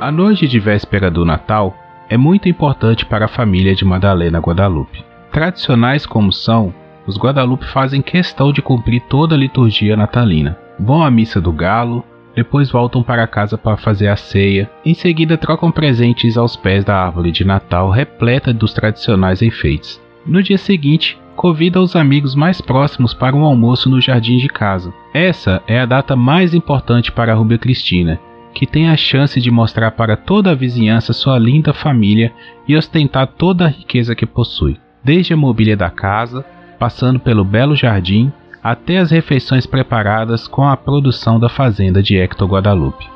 A noite de véspera do Natal é muito importante para a família de Madalena Guadalupe. Tradicionais como são, os Guadalupe fazem questão de cumprir toda a liturgia natalina. Vão à missa do galo, depois voltam para casa para fazer a ceia. Em seguida, trocam presentes aos pés da árvore de Natal repleta dos tradicionais enfeites. No dia seguinte, convida os amigos mais próximos para um almoço no jardim de casa. Essa é a data mais importante para a Rubia Cristina, que tem a chance de mostrar para toda a vizinhança sua linda família e ostentar toda a riqueza que possui, desde a mobília da casa, passando pelo belo jardim, até as refeições preparadas com a produção da fazenda de Hector Guadalupe.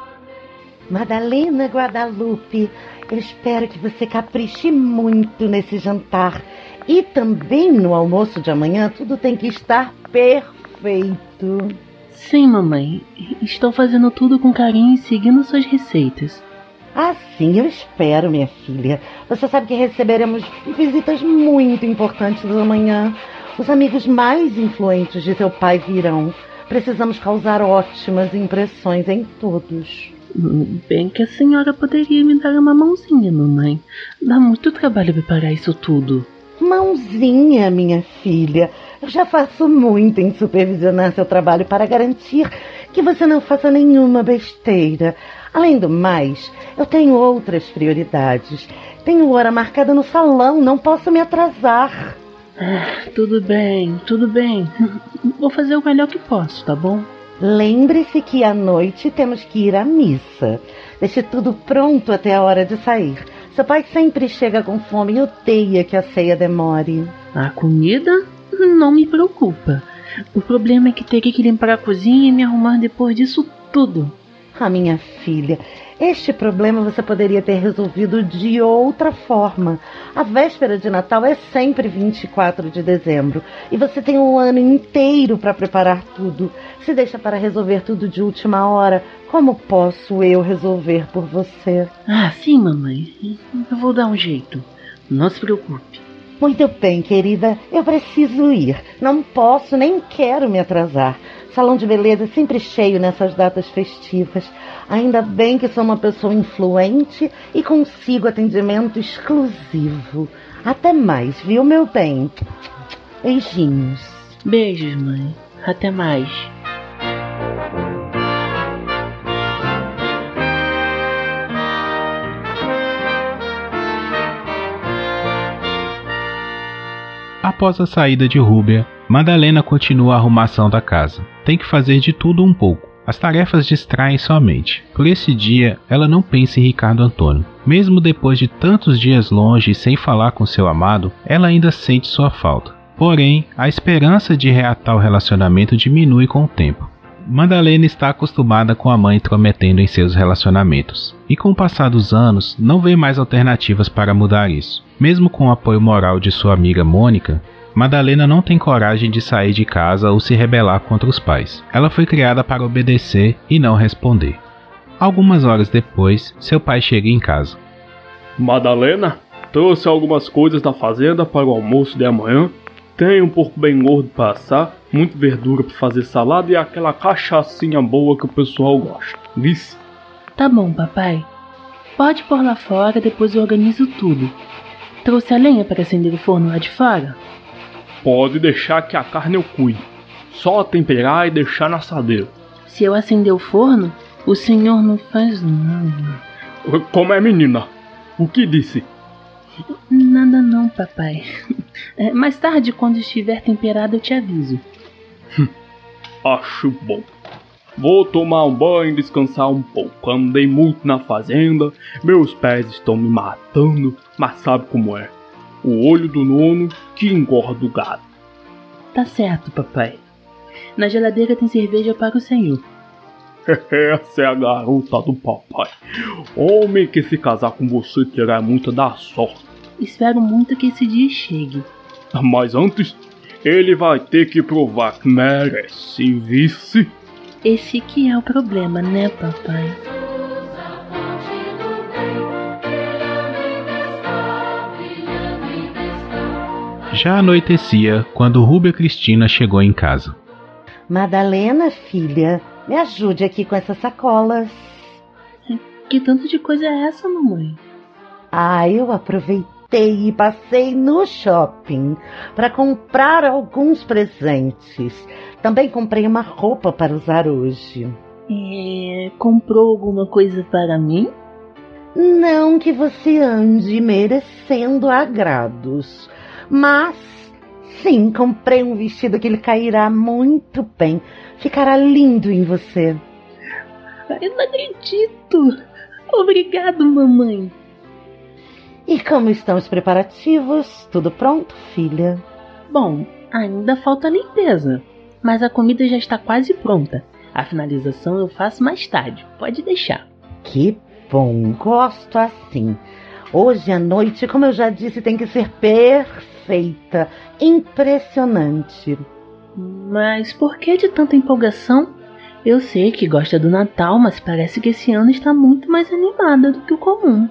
Madalena Guadalupe, eu espero que você capriche muito nesse jantar. E também no almoço de amanhã, tudo tem que estar perfeito. Sim, mamãe. Estou fazendo tudo com carinho e seguindo suas receitas. Assim eu espero, minha filha. Você sabe que receberemos visitas muito importantes amanhã. Os amigos mais influentes de seu pai virão. Precisamos causar ótimas impressões em todos. Bem que a senhora poderia me dar uma mãozinha, mamãe. Dá muito trabalho preparar isso tudo. Mãozinha, minha filha. Eu já faço muito em supervisionar seu trabalho para garantir que você não faça nenhuma besteira. Além do mais, eu tenho outras prioridades. Tenho hora marcada no salão, não posso me atrasar. Ah, tudo bem, tudo bem. Vou fazer o melhor que posso, tá bom? Lembre-se que à noite temos que ir à missa. Deixe tudo pronto até a hora de sair. Seu pai sempre chega com fome e odeia que a ceia demore. A comida não me preocupa. O problema é que teria que limpar a cozinha e me arrumar depois disso tudo. Ah, minha filha, este problema você poderia ter resolvido de outra forma. A véspera de Natal é sempre 24 de dezembro e você tem um ano inteiro para preparar tudo. Se deixa para resolver tudo de última hora, como posso eu resolver por você? Ah, sim, mamãe. Eu vou dar um jeito. Não se preocupe. Muito bem, querida. Eu preciso ir. Não posso nem quero me atrasar. Salão de beleza é sempre cheio nessas datas festivas. Ainda bem que sou uma pessoa influente e consigo atendimento exclusivo. Até mais, viu, meu bem? Beijinhos. Beijos, mãe. Até mais. Após a saída de Rúbia, Madalena continua a arrumação da casa. Tem que fazer de tudo um pouco. As tarefas distraem sua mente. Por esse dia, ela não pensa em Ricardo Antônio. Mesmo depois de tantos dias longe e sem falar com seu amado, ela ainda sente sua falta. Porém, a esperança de reatar o relacionamento diminui com o tempo. Madalena está acostumada com a mãe intrometendo em seus relacionamentos, e com o passar dos anos não vê mais alternativas para mudar isso. Mesmo com o apoio moral de sua amiga Mônica, Madalena não tem coragem de sair de casa ou se rebelar contra os pais. Ela foi criada para obedecer e não responder. Algumas horas depois, seu pai chega em casa. Madalena, trouxe algumas coisas da fazenda para o almoço de amanhã. Tem um porco bem gordo para assar, muita verdura para fazer salada e aquela cachaçinha boa que o pessoal gosta. Vice? Tá bom, papai. Pode pôr lá fora, depois eu organizo tudo. Trouxe a lenha para acender o forno lá de fora? Pode deixar que a carne eu cuide. Só temperar e deixar na assadeira. Se eu acender o forno, o senhor não faz nada. Como é, menina? O que disse? Nada não, papai. É, mais tarde, quando estiver temperado, eu te aviso. Acho bom. Vou tomar um banho e descansar um pouco. Andei muito na fazenda, meus pés estão me matando, mas sabe como é? O olho do nono que engorda o gado. Tá certo, papai. Na geladeira tem cerveja para o senhor. Essa é a garota do papai. Homem que se casar com você terá muita da sorte. Espero muito que esse dia chegue. Mas antes, ele vai ter que provar que merece vice. Esse que é o problema, né, papai? Já anoitecia quando Rúbia Cristina chegou em casa. Madalena, filha, me ajude aqui com essas sacolas. Que tanto de coisa é essa, mamãe? Ah, eu aproveitei e passei no shopping para comprar alguns presentes. Também comprei uma roupa para usar hoje. É, comprou alguma coisa para mim? Não que você ande merecendo agrados, mas sim, comprei um vestido que lhe cairá muito bem. Ficará lindo em você. Eu não acredito. Obrigado, mamãe. E como estão os preparativos? Tudo pronto, filha? Bom, ainda falta limpeza, mas a comida já está quase pronta. A finalização eu faço mais tarde, pode deixar. Que bom, gosto assim. Hoje à noite, como eu já disse, tem que ser perfeita, impressionante. Mas por que de tanta empolgação? Eu sei que gosta do Natal, mas parece que esse ano está muito mais animada do que o comum.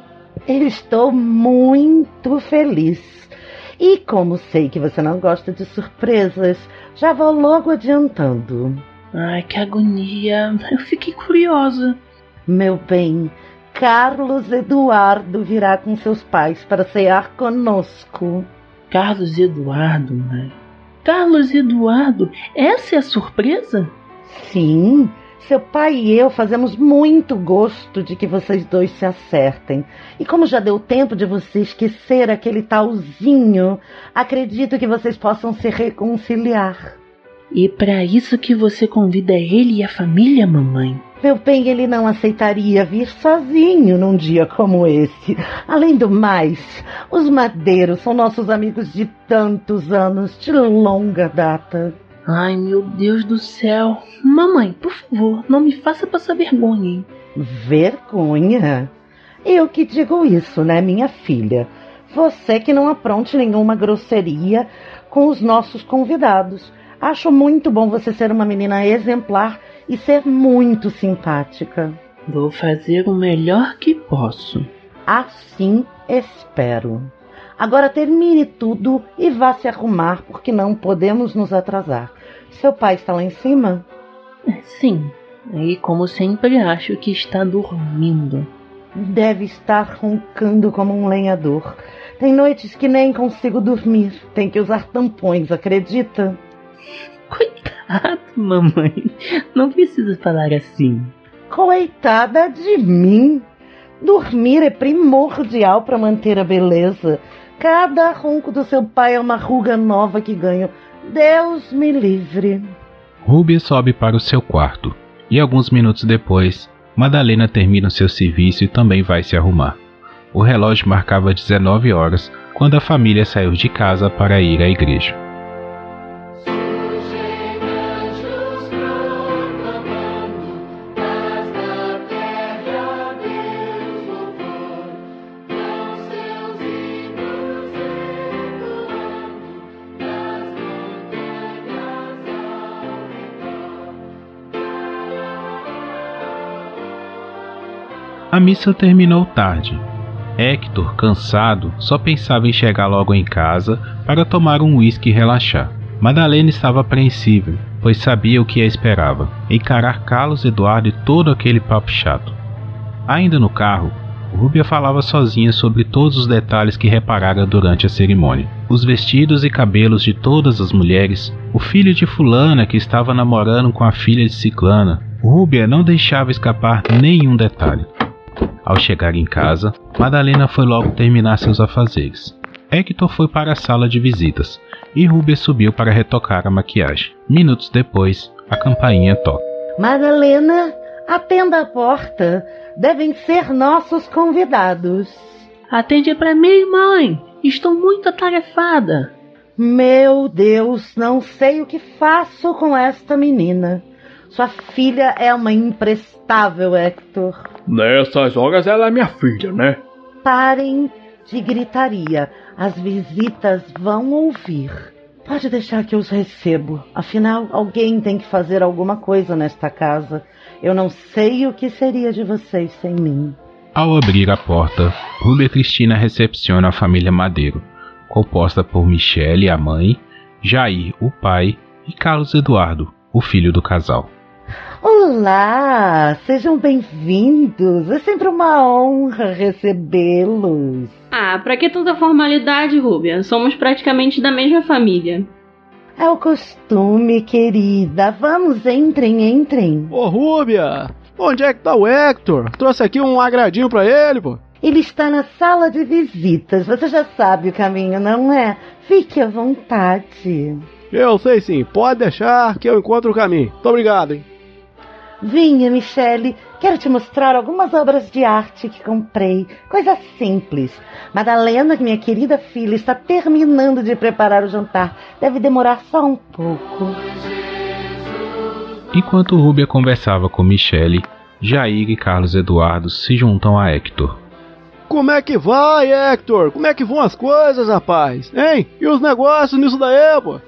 Eu estou muito feliz. E como sei que você não gosta de surpresas, já vou logo adiantando. Ai, que agonia. Eu fiquei curiosa. Meu bem, Carlos Eduardo virá com seus pais para cear conosco. Carlos Eduardo, mãe. Carlos Eduardo, essa é a surpresa? Sim, seu pai e eu fazemos muito gosto de que vocês dois se acertem. E como já deu tempo de você esquecer aquele talzinho, acredito que vocês possam se reconciliar. E para isso que você convida ele e a família, mamãe? Meu bem, ele não aceitaria vir sozinho num dia como esse. Além do mais, os madeiros são nossos amigos de tantos anos, de longa data. Ai, meu Deus do céu. Mamãe, por favor, não me faça passar vergonha, hein? Vergonha? Eu que digo isso, né, minha filha? Você que não apronte nenhuma grosseria com os nossos convidados. Acho muito bom você ser uma menina exemplar e ser muito simpática. Vou fazer o melhor que posso. Assim espero. Agora termine tudo e vá se arrumar, porque não podemos nos atrasar. Seu pai está lá em cima? Sim, e como sempre acho que está dormindo. Deve estar roncando como um lenhador. Tem noites que nem consigo dormir. Tem que usar tampões, acredita? Coitado, mamãe. Não precisa falar assim. Coitada de mim. Dormir é primordial para manter a beleza. Cada ronco do seu pai é uma ruga nova que ganho. Deus me livre. Rubia sobe para o seu quarto e alguns minutos depois, Madalena termina o seu serviço e também vai se arrumar. O relógio marcava 19 horas quando a família saiu de casa para ir à igreja. A missa terminou tarde. Hector, cansado, só pensava em chegar logo em casa para tomar um uísque e relaxar. Madalena estava apreensiva, pois sabia o que a esperava: encarar Carlos Eduardo e todo aquele papo chato. Ainda no carro, Rúbia falava sozinha sobre todos os detalhes que reparara durante a cerimônia. Os vestidos e cabelos de todas as mulheres, o filho de Fulana que estava namorando com a filha de Ciclana. Rúbia não deixava escapar nenhum detalhe. Ao chegar em casa, Madalena foi logo terminar seus afazeres. Hector foi para a sala de visitas e Rubia subiu para retocar a maquiagem. Minutos depois, a campainha toca. Madalena, atenda a porta. Devem ser nossos convidados. Atende para mim, mãe. Estou muito atarefada. Meu Deus, não sei o que faço com esta menina. Sua filha é uma imprestável, Hector. Nessas horas ela é minha filha, né? Parem de gritaria. As visitas vão ouvir. Pode deixar que eu os recebo. Afinal, alguém tem que fazer alguma coisa nesta casa. Eu não sei o que seria de vocês sem mim. Ao abrir a porta, Rúbia Cristina recepciona a família Madeiro, composta por Michele, a mãe, Jair, o pai, e Carlos Eduardo, o filho do casal. Olá, sejam bem-vindos. É sempre uma honra recebê-los. Ah, pra que tanta formalidade, Rúbia? Somos praticamente da mesma família. É o costume, querida. Vamos, entrem, entrem. Ô, Rúbia, onde é que tá o Hector? Trouxe aqui um agradinho pra ele, pô. Ele está na sala de visitas. Você já sabe o caminho, não é? Fique à vontade. Eu sei sim, pode deixar que eu encontro o caminho. Muito obrigado, hein? Vinha, Michele. Quero te mostrar algumas obras de arte que comprei. Coisa simples. Madalena, minha querida filha, está terminando de preparar o jantar. Deve demorar só um pouco. Enquanto Rúbia conversava com Michele, Jair e Carlos Eduardo se juntam a Hector. Como é que vai, Hector? Como é que vão as coisas, rapaz? Hein? E os negócios nisso daí, pô?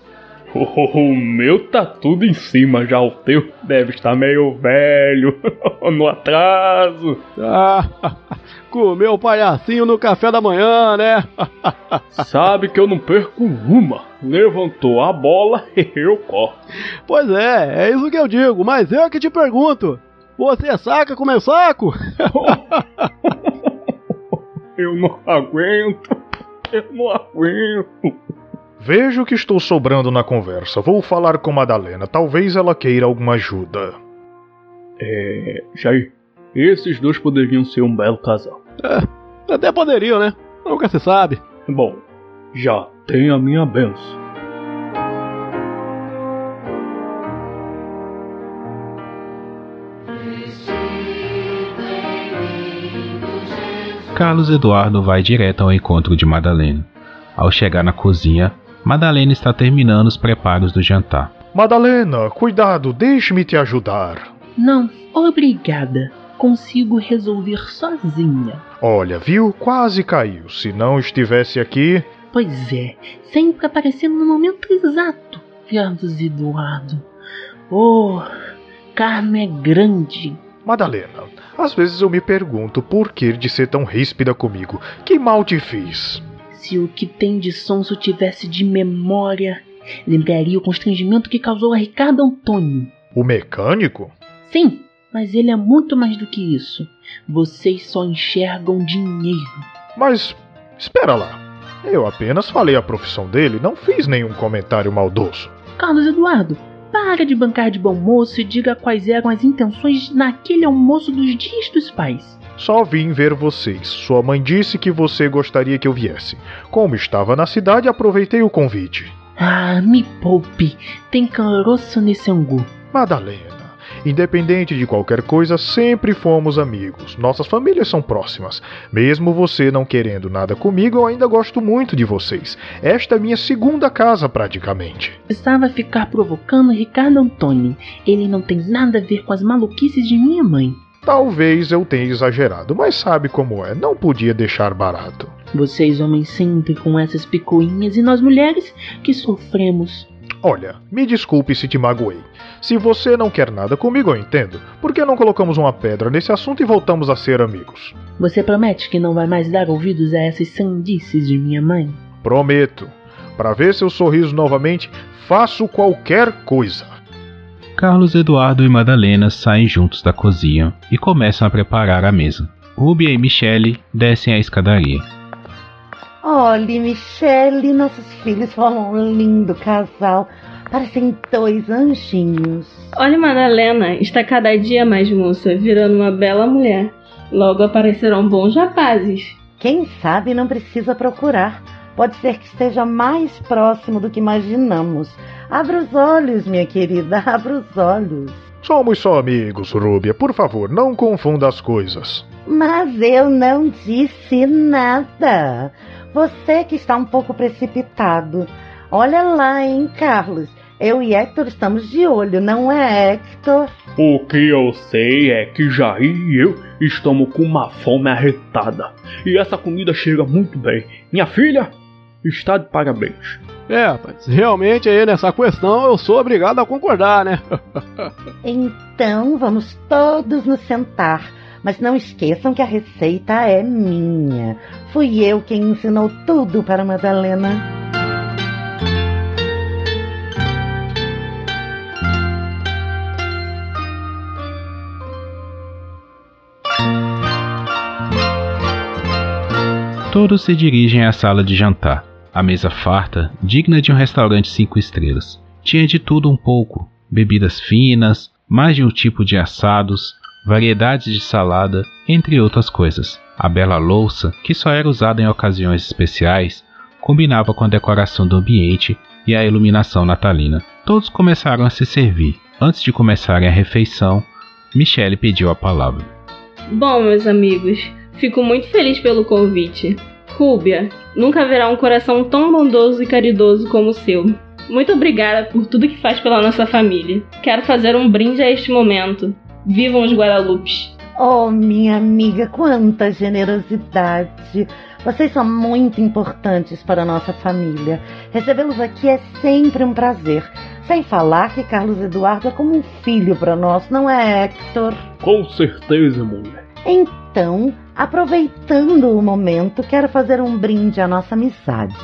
O meu tá tudo em cima já, o teu deve estar meio velho, no atraso. Ah, comeu o palhacinho no café da manhã, né? Sabe que eu não perco uma. Levantou a bola, eu corto. Pois é, é isso que eu digo, mas eu que te pergunto. Você saca com meu saco? eu não aguento, eu não aguento. Vejo que estou sobrando na conversa. Vou falar com Madalena. Talvez ela queira alguma ajuda. É. Jair, esses dois poderiam ser um belo casal. É, até poderiam, né? Nunca se sabe. Bom, já tem a minha benção. Carlos Eduardo vai direto ao encontro de Madalena. Ao chegar na cozinha, Madalena está terminando os preparos do jantar. Madalena, cuidado, deixe-me te ajudar. Não, obrigada. Consigo resolver sozinha. Olha, viu? Quase caiu. Se não estivesse aqui. Pois é, sempre aparecendo no momento exato. Carlos Eduardo. Oh, Carmen é grande. Madalena, às vezes eu me pergunto por que de ser tão ríspida comigo. Que mal te fiz? Se o que tem de sonso tivesse de memória, lembraria o constrangimento que causou a Ricardo Antônio. O mecânico? Sim, mas ele é muito mais do que isso. Vocês só enxergam dinheiro. Mas, espera lá. Eu apenas falei a profissão dele, não fiz nenhum comentário maldoso. Carlos Eduardo, para de bancar de bom moço e diga quais eram as intenções naquele almoço dos dias dos pais. Só vim ver vocês. Sua mãe disse que você gostaria que eu viesse. Como estava na cidade, aproveitei o convite. Ah, me poupe. Tem caroço nesse angu. Madalena, independente de qualquer coisa, sempre fomos amigos. Nossas famílias são próximas. Mesmo você não querendo nada comigo, eu ainda gosto muito de vocês. Esta é minha segunda casa, praticamente. Precisava ficar provocando Ricardo Antônio. Ele não tem nada a ver com as maluquices de minha mãe. Talvez eu tenha exagerado, mas sabe como é, não podia deixar barato. Vocês, homens, sempre com essas picuinhas e nós, mulheres, que sofremos. Olha, me desculpe se te magoei. Se você não quer nada comigo, eu entendo. Por que não colocamos uma pedra nesse assunto e voltamos a ser amigos? Você promete que não vai mais dar ouvidos a essas sandices de minha mãe? Prometo. Para ver seu sorriso novamente, faço qualquer coisa. Carlos Eduardo e Madalena saem juntos da cozinha e começam a preparar a mesa. Rubia e Michele descem a escadaria. Olhe, Michele, nossos filhos formam um lindo casal. Parecem dois anjinhos. Olha, Madalena, está cada dia mais moça, virando uma bela mulher. Logo aparecerão bons rapazes. Quem sabe não precisa procurar. Pode ser que esteja mais próximo do que imaginamos. Abra os olhos, minha querida, abra os olhos. Somos só amigos, Rúbia. Por favor, não confunda as coisas. Mas eu não disse nada. Você que está um pouco precipitado. Olha lá, hein, Carlos. Eu e Hector estamos de olho, não é, Hector? O que eu sei é que Jair e eu estamos com uma fome arretada. E essa comida chega muito bem. Minha filha está de parabéns. É, rapaz, realmente aí nessa questão eu sou obrigado a concordar, né? então vamos todos nos sentar. Mas não esqueçam que a receita é minha. Fui eu quem ensinou tudo para Madalena. Todos se dirigem à sala de jantar. A mesa farta, digna de um restaurante cinco estrelas. Tinha de tudo um pouco: bebidas finas, mais de um tipo de assados, variedades de salada, entre outras coisas. A bela louça, que só era usada em ocasiões especiais, combinava com a decoração do ambiente e a iluminação natalina. Todos começaram a se servir. Antes de começarem a refeição, Michele pediu a palavra. Bom, meus amigos, fico muito feliz pelo convite. Rúbia, nunca haverá um coração tão bondoso e caridoso como o seu. Muito obrigada por tudo que faz pela nossa família. Quero fazer um brinde a este momento. Vivam os Guadalupes! Oh, minha amiga, quanta generosidade! Vocês são muito importantes para a nossa família. Recebê-los aqui é sempre um prazer. Sem falar que Carlos Eduardo é como um filho para nós, não é, Hector? Com certeza, mulher. Então, aproveitando o momento, quero fazer um brinde à nossa amizade.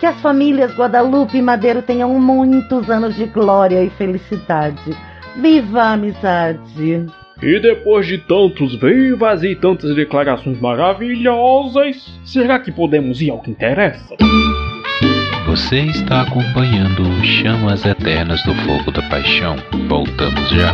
Que as famílias Guadalupe e Madeiro tenham muitos anos de glória e felicidade. Viva a amizade! E depois de tantos vivas e tantas declarações maravilhosas, será que podemos ir ao que interessa? Você está acompanhando Chamas Eternas do Fogo da Paixão. Voltamos já.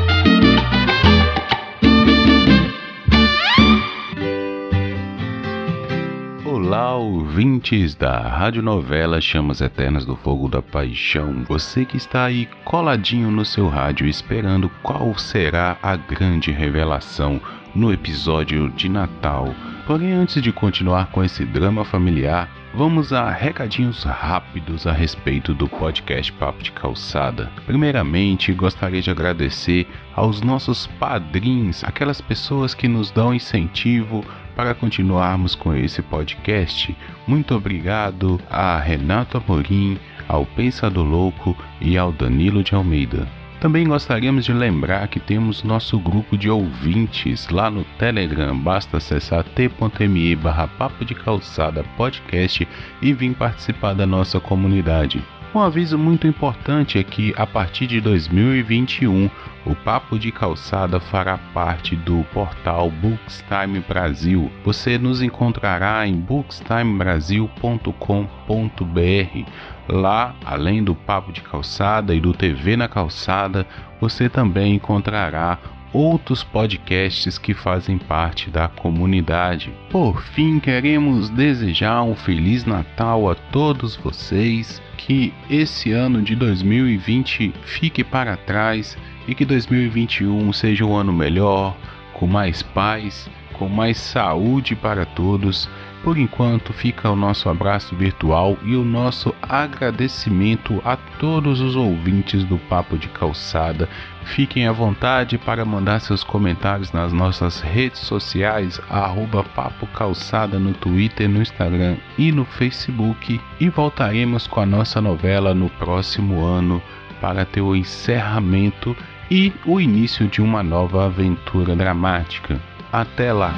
Ouvintes da radionovela Chamas Eternas do Fogo da Paixão. Você que está aí coladinho no seu rádio esperando qual será a grande revelação no episódio de Natal. Porém, antes de continuar com esse drama familiar, Vamos a recadinhos rápidos a respeito do podcast Papo de Calçada. Primeiramente, gostaria de agradecer aos nossos padrinhos, aquelas pessoas que nos dão incentivo para continuarmos com esse podcast. Muito obrigado a Renato Amorim, ao Pensador Louco e ao Danilo de Almeida. Também gostaríamos de lembrar que temos nosso grupo de ouvintes lá no Telegram. Basta acessar t.me barra papo de calçada podcast e vir participar da nossa comunidade. Um aviso muito importante é que a partir de 2021 o Papo de Calçada fará parte do portal Bookstime Brasil. Você nos encontrará em bookstimebrasil.com.br. Lá, além do Papo de Calçada e do TV na Calçada, você também encontrará outros podcasts que fazem parte da comunidade. Por fim, queremos desejar um Feliz Natal a todos vocês, que esse ano de 2020 fique para trás e que 2021 seja um ano melhor, com mais paz, com mais saúde para todos. Por enquanto, fica o nosso abraço virtual e o nosso agradecimento a todos os ouvintes do Papo de Calçada. Fiquem à vontade para mandar seus comentários nas nossas redes sociais, arroba Papo Calçada no Twitter, no Instagram e no Facebook. E voltaremos com a nossa novela no próximo ano para ter o encerramento e o início de uma nova aventura dramática. Até lá!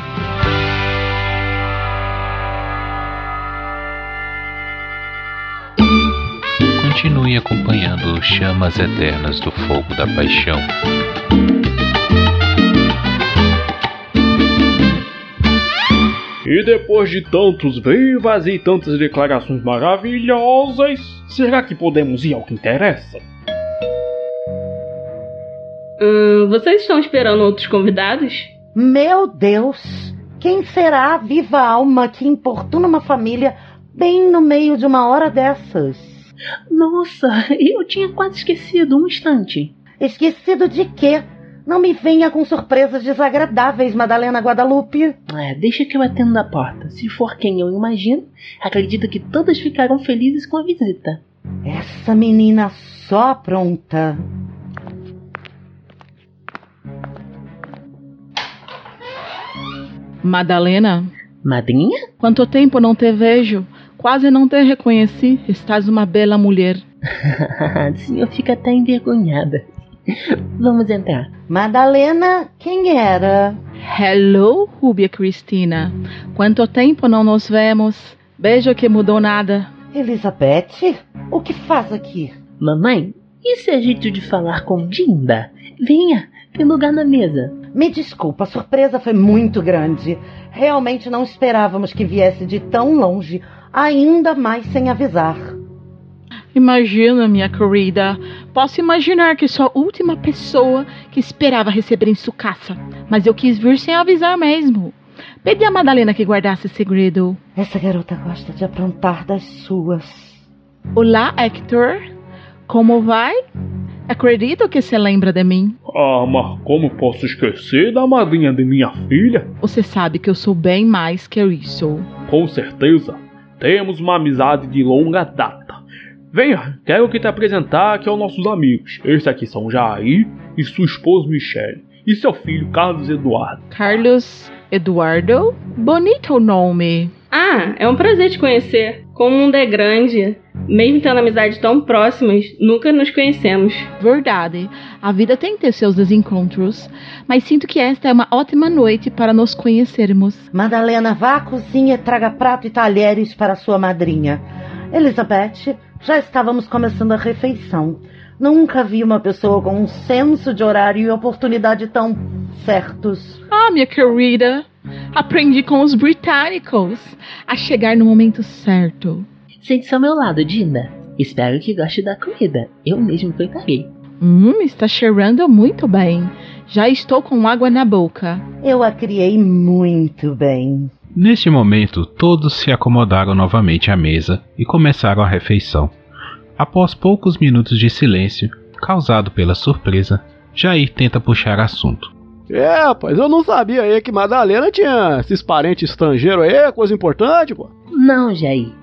Continue acompanhando Chamas Eternas do Fogo da Paixão. E depois de tantos vivas e tantas declarações maravilhosas, será que podemos ir ao que interessa? Hum, vocês estão esperando outros convidados? Meu Deus! Quem será a viva alma que importuna uma família bem no meio de uma hora dessas? Nossa, eu tinha quase esquecido um instante. Esquecido de quê? Não me venha com surpresas desagradáveis, Madalena Guadalupe. É, deixa que eu atendo a porta. Se for quem eu imagino, acredito que todas ficarão felizes com a visita. Essa menina só pronta. Madalena, Madrinha? quanto tempo não te vejo? Quase não te reconheci. Estás uma bela mulher. Sim, eu fico até envergonhada. Vamos entrar. Madalena, quem era? Hello, Rubia Cristina. Quanto tempo não nos vemos? Beijo que mudou nada. Elizabeth? O que faz aqui? Mamãe, isso é jeito de falar com Dinda. Venha, tem lugar na mesa. Me desculpa, a surpresa foi muito grande. Realmente não esperávamos que viesse de tão longe, ainda mais sem avisar. Imagina, minha querida. Posso imaginar que sou a última pessoa que esperava receber em sua casa, mas eu quis vir sem avisar mesmo. Pedi a Madalena que guardasse o segredo. Essa garota gosta de aprontar das suas. Olá, Hector. Como vai? Acredito que você lembra de mim. Ah, mas como posso esquecer da madrinha de minha filha? Você sabe que eu sou bem mais que isso. Com certeza. Temos uma amizade de longa data. Venha, quero que te apresentar aqui aos nossos amigos. Estes aqui são Jair e sua esposa Michelle. E seu filho Carlos Eduardo. Carlos Eduardo? Bonito o nome. Ah, é um prazer te conhecer. Como o mundo é grande, mesmo tendo amizades tão próximas, nunca nos conhecemos. Verdade. A vida tem que ter seus desencontros, mas sinto que esta é uma ótima noite para nos conhecermos. Madalena, vá à cozinha e traga prato e talheres para sua madrinha. Elizabeth, já estávamos começando a refeição. Nunca vi uma pessoa com um senso de horário e oportunidade tão certos. Ah, minha querida, aprendi com os britânicos a chegar no momento certo. Sente-se ao meu lado, Dinda. Espero que goste da comida. Eu mesmo preparei. Hum, está cheirando muito bem. Já estou com água na boca. Eu a criei muito bem. Neste momento, todos se acomodaram novamente à mesa e começaram a refeição. Após poucos minutos de silêncio, causado pela surpresa, Jair tenta puxar assunto. É, rapaz, eu não sabia aí que Madalena tinha esses parentes estrangeiros aí, coisa importante, pô. Não, Jair.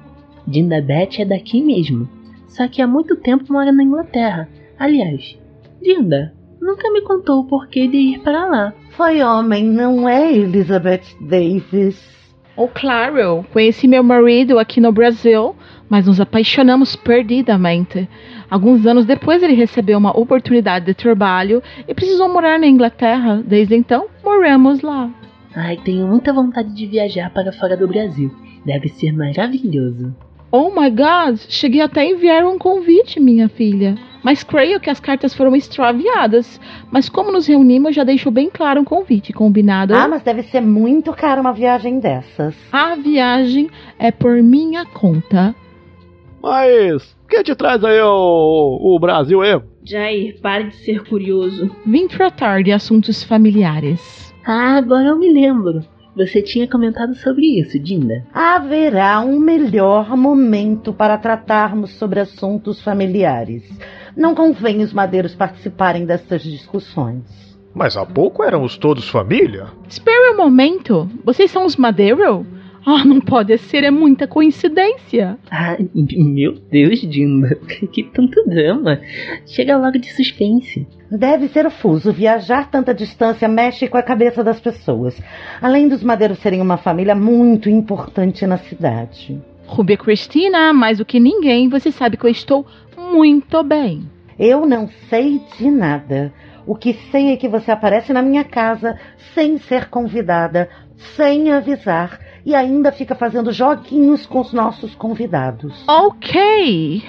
Dinda Beth é daqui mesmo. Só que há muito tempo mora na Inglaterra. Aliás, Dinda nunca me contou o porquê de ir para lá. Foi homem, não é, Elizabeth Davis? Oh, claro, conheci meu marido aqui no Brasil, mas nos apaixonamos perdidamente. Alguns anos depois ele recebeu uma oportunidade de trabalho e precisou morar na Inglaterra. Desde então, moramos lá. Ai, tenho muita vontade de viajar para fora do Brasil. Deve ser maravilhoso. Oh my god, cheguei até a enviar um convite, minha filha. Mas creio que as cartas foram extraviadas. Mas como nos reunimos, já deixou bem claro um convite, combinado? Ah, mas deve ser muito caro uma viagem dessas. A viagem é por minha conta. Mas, o que te traz aí o, o Brasil aí? Jair, pare de ser curioso. Vim tratar de assuntos familiares. Ah, agora eu me lembro. Você tinha comentado sobre isso, Dinda. Haverá um melhor momento para tratarmos sobre assuntos familiares. Não convém os madeiros participarem dessas discussões. Mas há pouco éramos todos família. Espere um momento. Vocês são os Madeiro? Ah, não pode ser, é muita coincidência. Ah, meu Deus, Dinda. Que tanto drama. Chega logo de suspense. Deve ser o fuso. Viajar tanta distância mexe com a cabeça das pessoas. Além dos madeiros serem uma família muito importante na cidade. Rubia Cristina, mais do que ninguém, você sabe que eu estou muito bem. Eu não sei de nada. O que sei é que você aparece na minha casa sem ser convidada, sem avisar, e ainda fica fazendo joguinhos com os nossos convidados. Ok.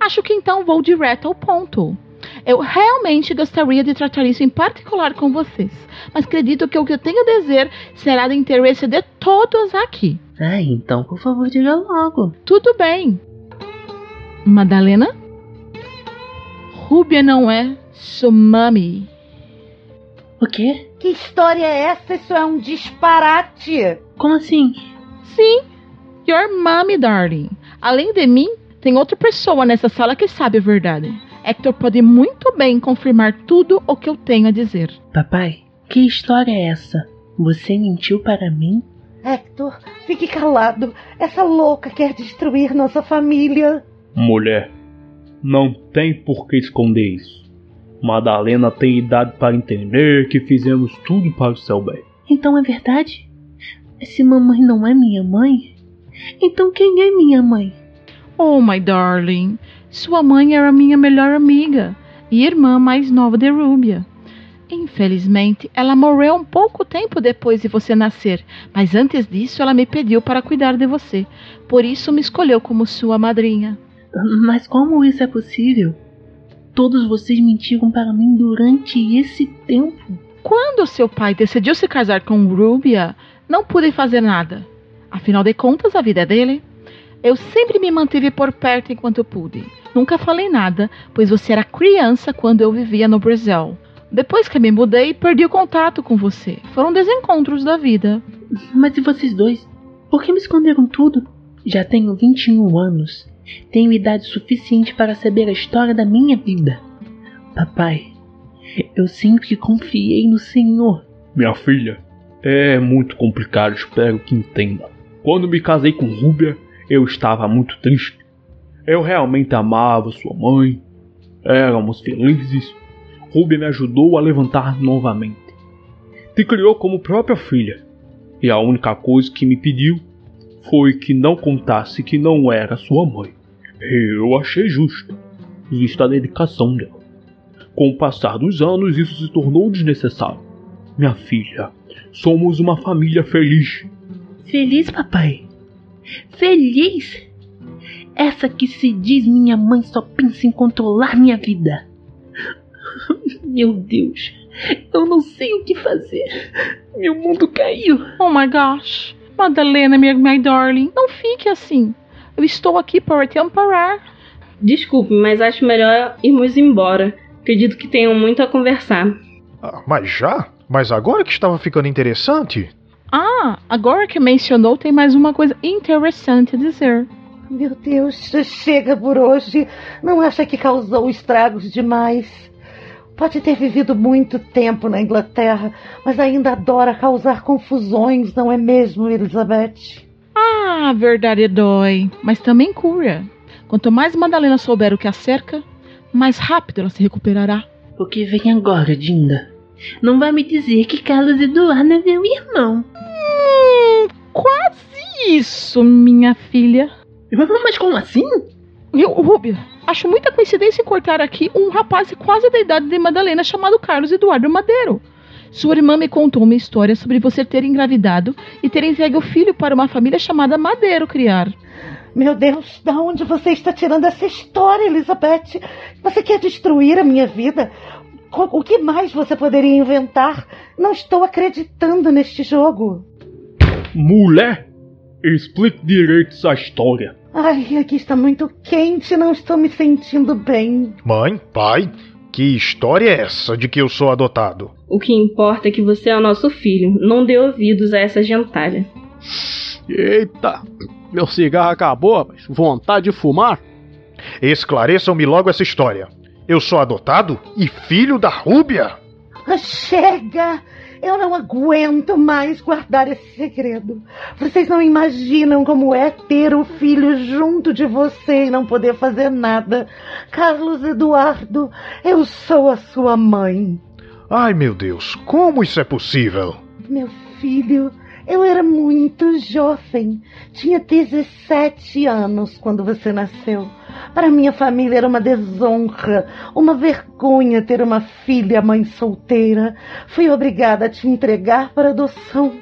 Acho que então vou direto ao ponto. Eu realmente gostaria de tratar isso em particular com vocês, mas acredito que o que eu tenho a dizer será de interesse de todos aqui. Ah, então por favor diga logo. Tudo bem. Madalena? Rúbia não é sua mami. O quê? Que história é essa? Isso é um disparate. Como assim? Sim, your mommy, darling. Além de mim, tem outra pessoa nessa sala que sabe a verdade. Hector pode muito bem confirmar tudo o que eu tenho a dizer. Papai, que história é essa? Você mentiu para mim? Hector, fique calado. Essa louca quer destruir nossa família. Mulher, não tem por que esconder isso. Madalena tem idade para entender que fizemos tudo para o seu bem. Então é verdade? Se mamãe não é minha mãe, então quem é minha mãe? Oh, my darling, sua mãe era minha melhor amiga e irmã mais nova de Rúbia. Infelizmente, ela morreu um pouco tempo depois de você nascer, mas antes disso ela me pediu para cuidar de você. Por isso me escolheu como sua madrinha. Mas como isso é possível? todos vocês mentiram para mim durante esse tempo. Quando seu pai decidiu se casar com Rubia, não pude fazer nada. Afinal de contas, a vida é dele. Eu sempre me mantive por perto enquanto pude. Nunca falei nada, pois você era criança quando eu vivia no Brasil. Depois que me mudei, perdi o contato com você. Foram desencontros da vida. Mas e vocês dois? Por que me esconderam tudo? Já tenho 21 anos. Tenho idade suficiente para saber a história da minha vida. Papai, eu sempre confiei no Senhor. Minha filha, é muito complicado, espero que entenda. Quando me casei com Rúbia, eu estava muito triste. Eu realmente amava sua mãe. Éramos felizes. Rúbia me ajudou a levantar novamente. Te criou como própria filha. E a única coisa que me pediu foi que não contasse que não era sua mãe. Eu achei justo, vista a dedicação dela. Com o passar dos anos, isso se tornou desnecessário. Minha filha, somos uma família feliz. Feliz, papai? Feliz? Essa que se diz minha mãe só pensa em controlar minha vida. Meu Deus, eu não sei o que fazer. Meu mundo caiu. Oh my gosh. Madalena, minha my darling, não fique assim. Eu estou aqui para te amparar. Desculpe, mas acho melhor irmos embora. Acredito que tenham muito a conversar. Ah, mas já? Mas agora que estava ficando interessante? Ah, agora que mencionou, tem mais uma coisa interessante a dizer. Meu Deus, chega por hoje. Não acha que causou estragos demais? Pode ter vivido muito tempo na Inglaterra, mas ainda adora causar confusões, não é mesmo, Elizabeth? Ah, a verdade dói, mas também cura. Quanto mais Madalena souber o que a cerca, mais rápido ela se recuperará. O que vem agora, Dinda? Não vai me dizer que Carlos Eduardo é meu irmão. Hum, quase isso, minha filha. Mas como assim? Eu, Rubia, acho muita coincidência encontrar aqui um rapaz quase da idade de Madalena chamado Carlos Eduardo Madeiro. Sua irmã me contou uma história sobre você ter engravidado e ter entregue o filho para uma família chamada Madeiro criar. Meu Deus, da onde você está tirando essa história, Elizabeth? Você quer destruir a minha vida? O que mais você poderia inventar? Não estou acreditando neste jogo. Mulher, explique direito essa história. Ai, aqui está muito quente, não estou me sentindo bem. Mãe, pai, que história é essa de que eu sou adotado? O que importa é que você é o nosso filho. Não dê ouvidos a essa gentalha. Eita, meu cigarro acabou, rapaz. Vontade de fumar? Esclareçam-me logo essa história. Eu sou adotado e filho da Rúbia? Chega! Eu não aguento mais guardar esse segredo. Vocês não imaginam como é ter o filho junto de você e não poder fazer nada. Carlos Eduardo, eu sou a sua mãe. Ai, meu Deus, como isso é possível? Meu filho, eu era muito jovem. Tinha 17 anos quando você nasceu. Para minha família era uma desonra, uma vergonha ter uma filha mãe solteira. Fui obrigada a te entregar para adoção.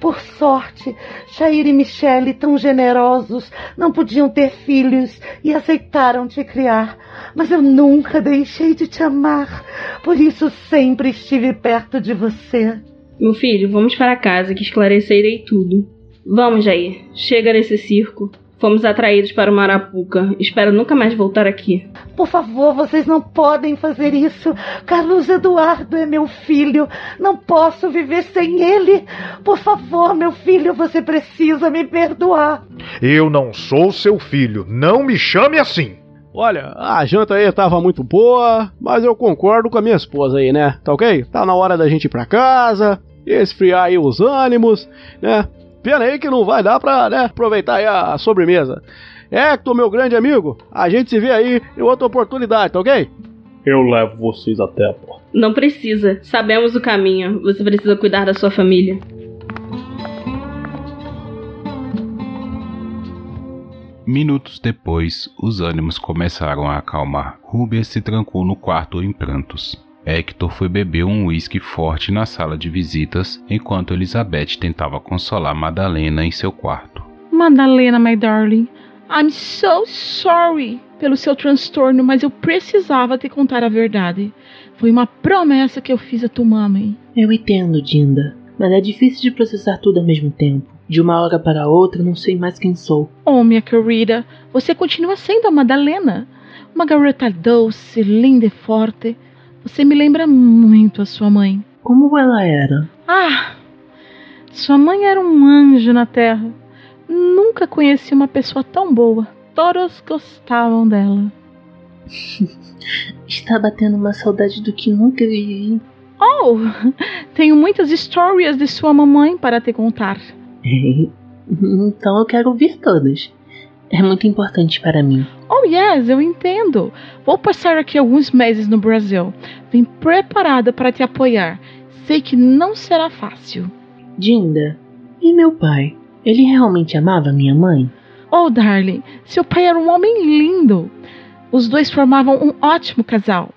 Por sorte, Jair e Michele, tão generosos, não podiam ter filhos e aceitaram te criar. Mas eu nunca deixei de te amar. Por isso sempre estive perto de você. Meu filho, vamos para casa que esclarecerei tudo. Vamos, Jair. Chega nesse circo. Fomos atraídos para o Marapuca. Espero nunca mais voltar aqui. Por favor, vocês não podem fazer isso. Carlos Eduardo é meu filho. Não posso viver sem ele. Por favor, meu filho, você precisa me perdoar. Eu não sou seu filho. Não me chame assim. Olha, a janta aí tava muito boa, mas eu concordo com a minha esposa aí, né? Tá ok? Tá na hora da gente ir pra casa, esfriar aí os ânimos, né? Pena aí que não vai dar pra né, aproveitar aí a, a sobremesa. Hector, meu grande amigo, a gente se vê aí em outra oportunidade, tá ok? Eu levo vocês até a porta. Não precisa. Sabemos o caminho. Você precisa cuidar da sua família. Minutos depois, os ânimos começaram a acalmar. Rubia se trancou no quarto em prantos. Hector foi beber um uísque forte na sala de visitas, enquanto Elizabeth tentava consolar Madalena em seu quarto. Madalena, my darling, I'm so sorry. pelo seu transtorno, mas eu precisava te contar a verdade. Foi uma promessa que eu fiz a tua mãe. Eu entendo, Dinda, mas é difícil de processar tudo ao mesmo tempo. De uma hora para outra, não sei mais quem sou. Oh, minha querida, você continua sendo a Madalena. Uma garota doce, linda e forte. Você me lembra muito a sua mãe. Como ela era? Ah, sua mãe era um anjo na terra. Nunca conheci uma pessoa tão boa. Todos gostavam dela. Está batendo uma saudade do que nunca vivi. Oh, tenho muitas histórias de sua mamãe para te contar. então eu quero ouvir todas. É muito importante para mim. Oh, yes, eu entendo. Vou passar aqui alguns meses no Brasil. Vim preparada para te apoiar. Sei que não será fácil. Dinda, e meu pai? Ele realmente amava minha mãe? Oh, darling, seu pai era um homem lindo. Os dois formavam um ótimo casal.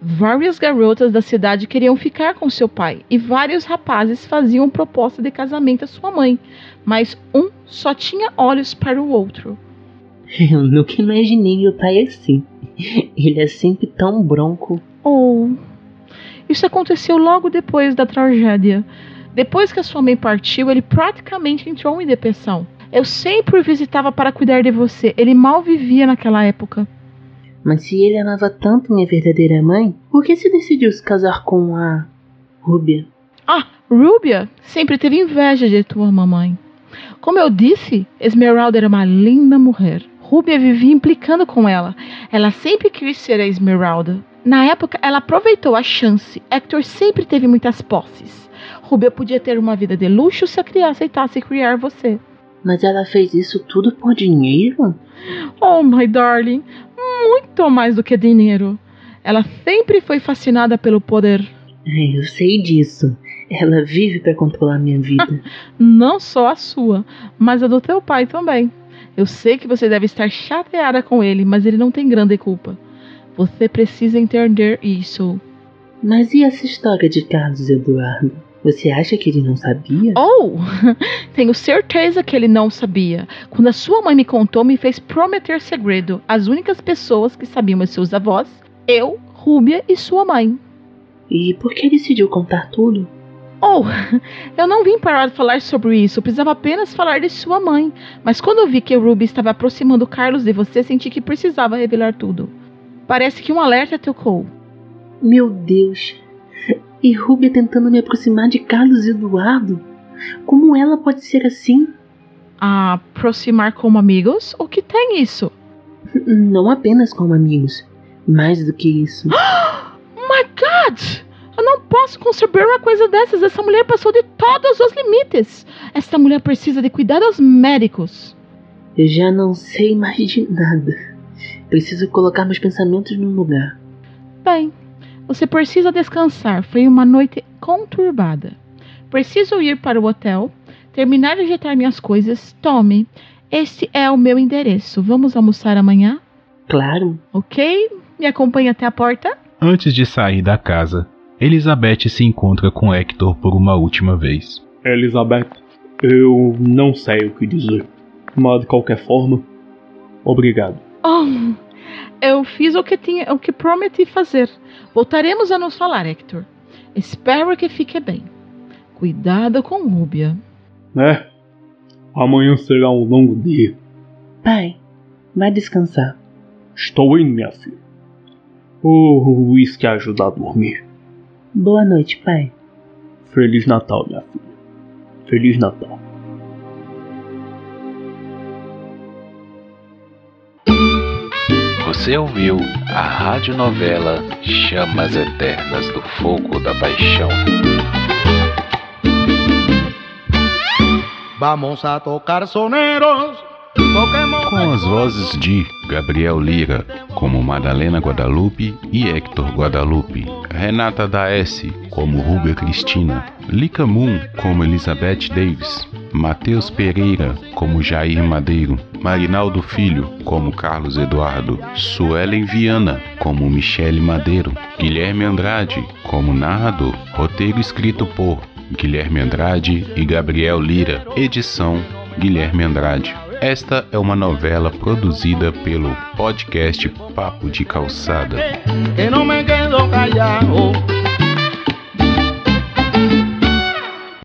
Várias garotas da cidade queriam ficar com seu pai e vários rapazes faziam proposta de casamento à sua mãe, mas um só tinha olhos para o outro. Eu nunca imaginei meu pai assim. Ele é sempre tão bronco. Oh, isso aconteceu logo depois da tragédia. Depois que a sua mãe partiu, ele praticamente entrou em depressão. Eu sempre o visitava para cuidar de você. Ele mal vivia naquela época. Mas se ele amava tanto minha verdadeira mãe, por que se decidiu se casar com a Rúbia? Ah, Rúbia sempre teve inveja de tua mamãe. Como eu disse, Esmeralda era uma linda mulher. Rúbia vivia implicando com ela. Ela sempre quis ser a Esmeralda. Na época, ela aproveitou a chance. Hector sempre teve muitas posses. Rúbia podia ter uma vida de luxo se a criança aceitasse criar você. Mas ela fez isso tudo por dinheiro? Oh, my darling, muito mais do que dinheiro. Ela sempre foi fascinada pelo poder. Eu sei disso. Ela vive para controlar minha vida. Não só a sua, mas a do teu pai também. Eu sei que você deve estar chateada com ele, mas ele não tem grande culpa. Você precisa entender isso. Mas e essa história de Carlos Eduardo? Você acha que ele não sabia? Oh, tenho certeza que ele não sabia. Quando a sua mãe me contou, me fez prometer segredo. As únicas pessoas que sabiam os seus avós, eu, Rúbia e sua mãe. E por que decidiu contar tudo? Oh, eu não vim parar de falar sobre isso. Eu precisava apenas falar de sua mãe. Mas quando eu vi que o Ruby estava aproximando Carlos de você, senti que precisava revelar tudo. Parece que um alerta tocou. Meu Deus, e Rúbia tentando me aproximar de Carlos Eduardo? Como ela pode ser assim? Aproximar como amigos? O que tem isso? Não apenas como amigos. Mais do que isso. posso conceber uma coisa dessas. Essa mulher passou de todos os limites. Esta mulher precisa de cuidados médicos. Eu já não sei mais de nada. Preciso colocar meus pensamentos no lugar. Bem, você precisa descansar. Foi uma noite conturbada. Preciso ir para o hotel, terminar de ajeitar minhas coisas. Tome, este é o meu endereço. Vamos almoçar amanhã? Claro. Ok? Me acompanhe até a porta? Antes de sair da casa, Elizabeth se encontra com Hector por uma última vez. Elizabeth, eu não sei o que dizer, mas de qualquer forma, obrigado. Oh, eu fiz o que tinha, o que prometi fazer. Voltaremos a nos falar, Hector. Espero que fique bem. Cuidado com Rúbia. É. Amanhã será um longo dia. Pai, vai descansar. Estou indo, minha filha. O uísque ajuda a dormir. Boa noite, pai. Feliz Natal, minha filha. Feliz Natal. Você ouviu a radionovela Chamas Eternas do Fogo da Paixão. Vamos a tocar soneros. Com as vozes de Gabriel Lira, como Madalena Guadalupe e Hector Guadalupe, Renata Daes, como Rubia Cristina, Lika Moon, como Elizabeth Davis, Matheus Pereira, como Jair Madeiro, Marinaldo Filho, como Carlos Eduardo, Suelen Viana, como Michele Madeiro, Guilherme Andrade, como narrador, roteiro escrito por Guilherme Andrade e Gabriel Lira, edição Guilherme Andrade. Esta é uma novela produzida pelo podcast Papo de Calçada.